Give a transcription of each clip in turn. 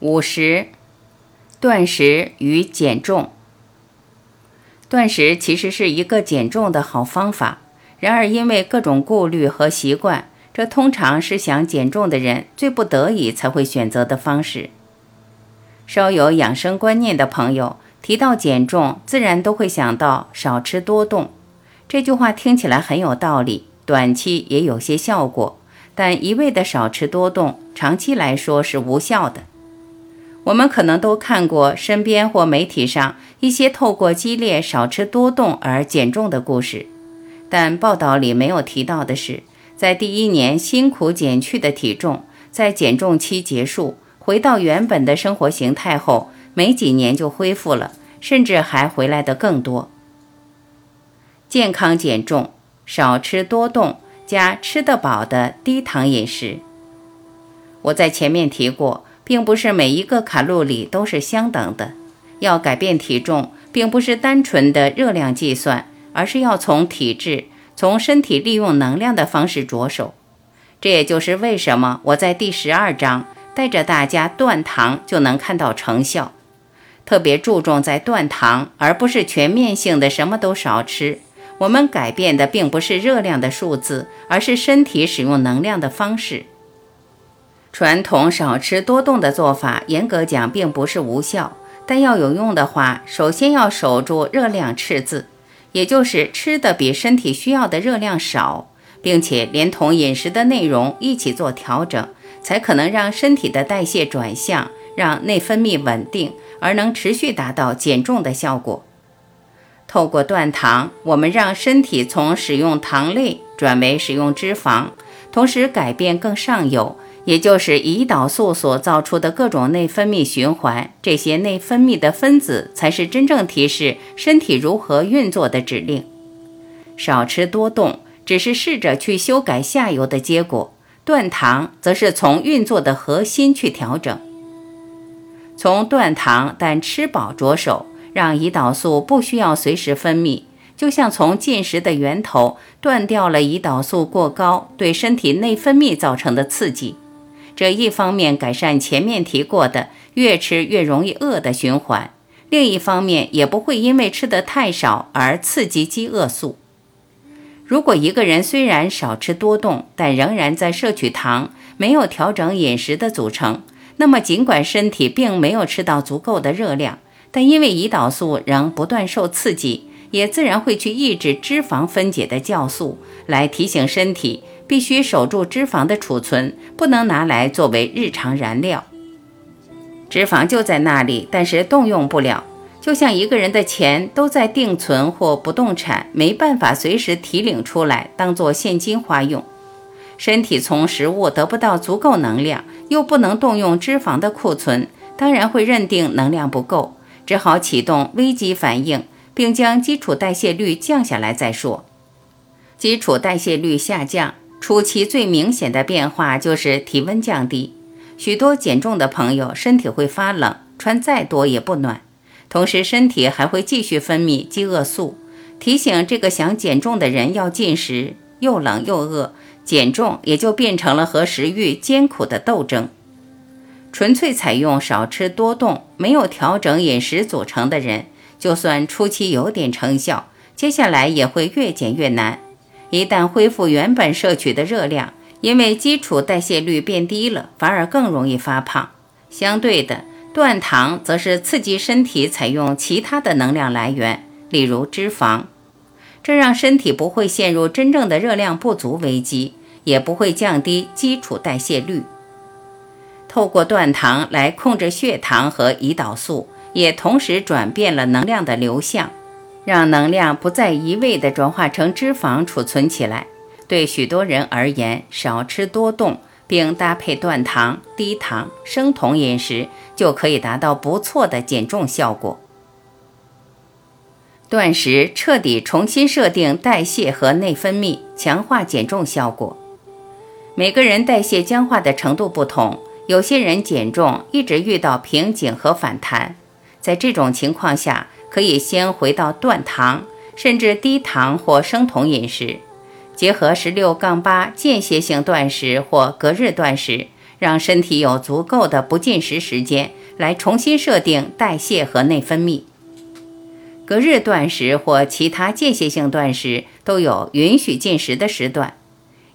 五十，断食与减重。断食其实是一个减重的好方法，然而因为各种顾虑和习惯，这通常是想减重的人最不得已才会选择的方式。稍有养生观念的朋友提到减重，自然都会想到少吃多动。这句话听起来很有道理，短期也有些效果，但一味的少吃多动，长期来说是无效的。我们可能都看过身边或媒体上一些透过激烈少吃多动而减重的故事，但报道里没有提到的是，在第一年辛苦减去的体重，在减重期结束，回到原本的生活形态后，没几年就恢复了，甚至还回来的更多。健康减重，少吃多动，加吃得饱的低糖饮食。我在前面提过。并不是每一个卡路里都是相等的。要改变体重，并不是单纯的热量计算，而是要从体质、从身体利用能量的方式着手。这也就是为什么我在第十二章带着大家断糖就能看到成效，特别注重在断糖，而不是全面性的什么都少吃。我们改变的并不是热量的数字，而是身体使用能量的方式。传统少吃多动的做法，严格讲并不是无效，但要有用的话，首先要守住热量赤字，也就是吃的比身体需要的热量少，并且连同饮食的内容一起做调整，才可能让身体的代谢转向，让内分泌稳定，而能持续达到减重的效果。透过断糖，我们让身体从使用糖类转为使用脂肪，同时改变更上游。也就是胰岛素所造出的各种内分泌循环，这些内分泌的分子才是真正提示身体如何运作的指令。少吃多动只是试着去修改下游的结果，断糖则是从运作的核心去调整。从断糖但吃饱着手，让胰岛素不需要随时分泌，就像从进食的源头断掉了胰岛素过高对身体内分泌造成的刺激。这一方面改善前面提过的越吃越容易饿的循环，另一方面也不会因为吃得太少而刺激饥饿素。如果一个人虽然少吃多动，但仍然在摄取糖，没有调整饮食的组成，那么尽管身体并没有吃到足够的热量，但因为胰岛素仍不断受刺激，也自然会去抑制脂肪分解的酵素，来提醒身体。必须守住脂肪的储存，不能拿来作为日常燃料。脂肪就在那里，但是动用不了，就像一个人的钱都在定存或不动产，没办法随时提领出来当做现金花用。身体从食物得不到足够能量，又不能动用脂肪的库存，当然会认定能量不够，只好启动危机反应，并将基础代谢率降下来再说。基础代谢率下降。初期最明显的变化就是体温降低，许多减重的朋友身体会发冷，穿再多也不暖，同时身体还会继续分泌饥饿素，提醒这个想减重的人要进食。又冷又饿，减重也就变成了和食欲艰苦的斗争。纯粹采用少吃多动、没有调整饮食组成的人，就算初期有点成效，接下来也会越减越难。一旦恢复原本摄取的热量，因为基础代谢率变低了，反而更容易发胖。相对的，断糖则是刺激身体采用其他的能量来源，例如脂肪，这让身体不会陷入真正的热量不足危机，也不会降低基础代谢率。透过断糖来控制血糖和胰岛素，也同时转变了能量的流向。让能量不再一味地转化成脂肪储存起来。对许多人而言，少吃多动，并搭配断糖、低糖、生酮饮食，就可以达到不错的减重效果。断食彻底重新设定代谢和内分泌，强化减重效果。每个人代谢僵化的程度不同，有些人减重一直遇到瓶颈和反弹，在这种情况下。可以先回到断糖，甚至低糖或生酮饮食，结合十六杠八间歇性断食或隔日断食，让身体有足够的不进食时间来重新设定代谢和内分泌。隔日断食或其他间歇性断食都有允许进食的时段，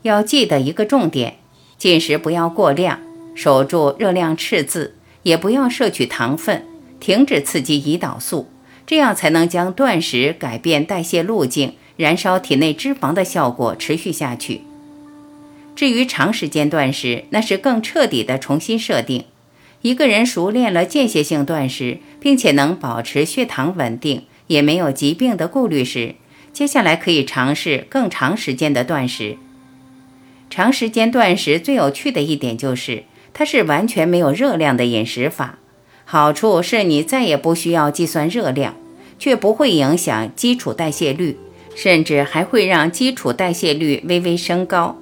要记得一个重点：进食不要过量，守住热量赤字，也不要摄取糖分，停止刺激胰岛素，这样才能将断食改变代谢路径、燃烧体内脂肪的效果持续下去。至于长时间断食，那是更彻底的重新设定。一个人熟练了间歇性断食，并且能保持血糖稳定。也没有疾病的顾虑时，接下来可以尝试更长时间的断食。长时间断食最有趣的一点就是，它是完全没有热量的饮食法。好处是你再也不需要计算热量，却不会影响基础代谢率，甚至还会让基础代谢率微微升高。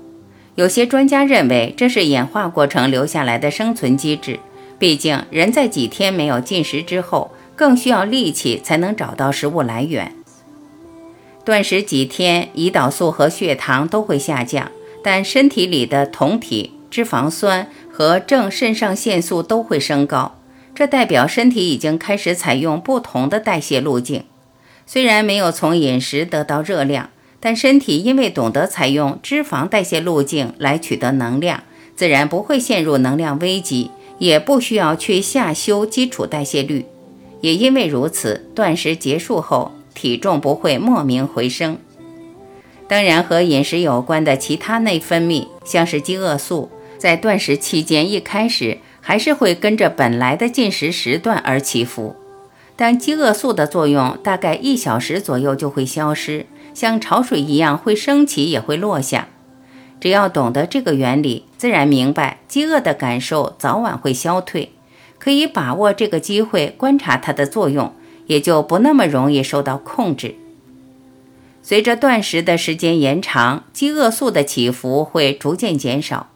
有些专家认为这是演化过程留下来的生存机制，毕竟人在几天没有进食之后。更需要力气才能找到食物来源。断食几天，胰岛素和血糖都会下降，但身体里的酮体、脂肪酸和正肾上腺素都会升高。这代表身体已经开始采用不同的代谢路径。虽然没有从饮食得到热量，但身体因为懂得采用脂肪代谢路径来取得能量，自然不会陷入能量危机，也不需要去下修基础代谢率。也因为如此，断食结束后体重不会莫名回升。当然，和饮食有关的其他内分泌，像是饥饿素，在断食期间一开始还是会跟着本来的进食时段而起伏，但饥饿素的作用大概一小时左右就会消失，像潮水一样会升起也会落下。只要懂得这个原理，自然明白饥饿的感受早晚会消退。可以把握这个机会观察它的作用，也就不那么容易受到控制。随着断食的时间延长，饥饿素的起伏会逐渐减少。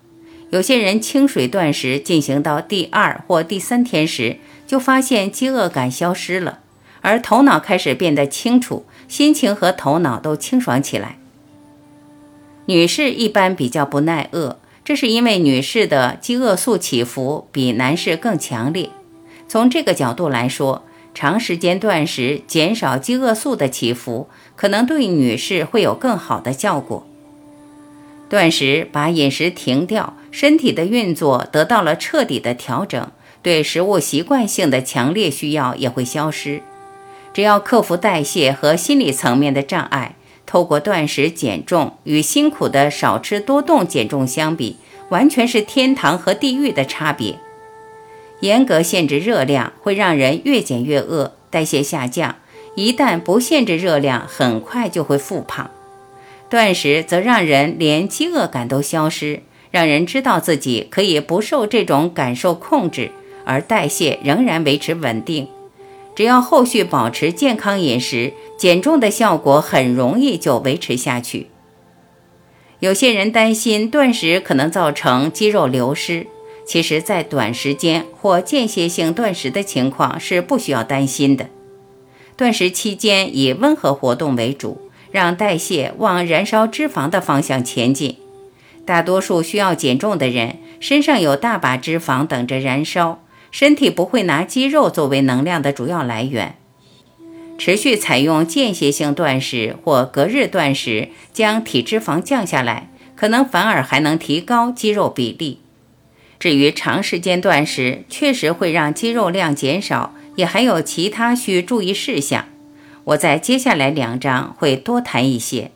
有些人清水断食进行到第二或第三天时，就发现饥饿感消失了，而头脑开始变得清楚，心情和头脑都清爽起来。女士一般比较不耐饿。这是因为女士的饥饿素起伏比男士更强烈。从这个角度来说，长时间断食减少饥饿素的起伏，可能对女士会有更好的效果。断食把饮食停掉，身体的运作得到了彻底的调整，对食物习惯性的强烈需要也会消失。只要克服代谢和心理层面的障碍。透过断食减重，与辛苦的少吃多动减重相比，完全是天堂和地狱的差别。严格限制热量会让人越减越饿，代谢下降；一旦不限制热量，很快就会复胖。断食则让人连饥饿感都消失，让人知道自己可以不受这种感受控制，而代谢仍然维持稳定。只要后续保持健康饮食，减重的效果很容易就维持下去。有些人担心断食可能造成肌肉流失，其实，在短时间或间歇性断食的情况是不需要担心的。断食期间以温和活动为主，让代谢往燃烧脂肪的方向前进。大多数需要减重的人身上有大把脂肪等着燃烧。身体不会拿肌肉作为能量的主要来源。持续采用间歇性断食或隔日断食，将体脂肪降下来，可能反而还能提高肌肉比例。至于长时间断食，确实会让肌肉量减少，也还有其他需注意事项。我在接下来两章会多谈一些。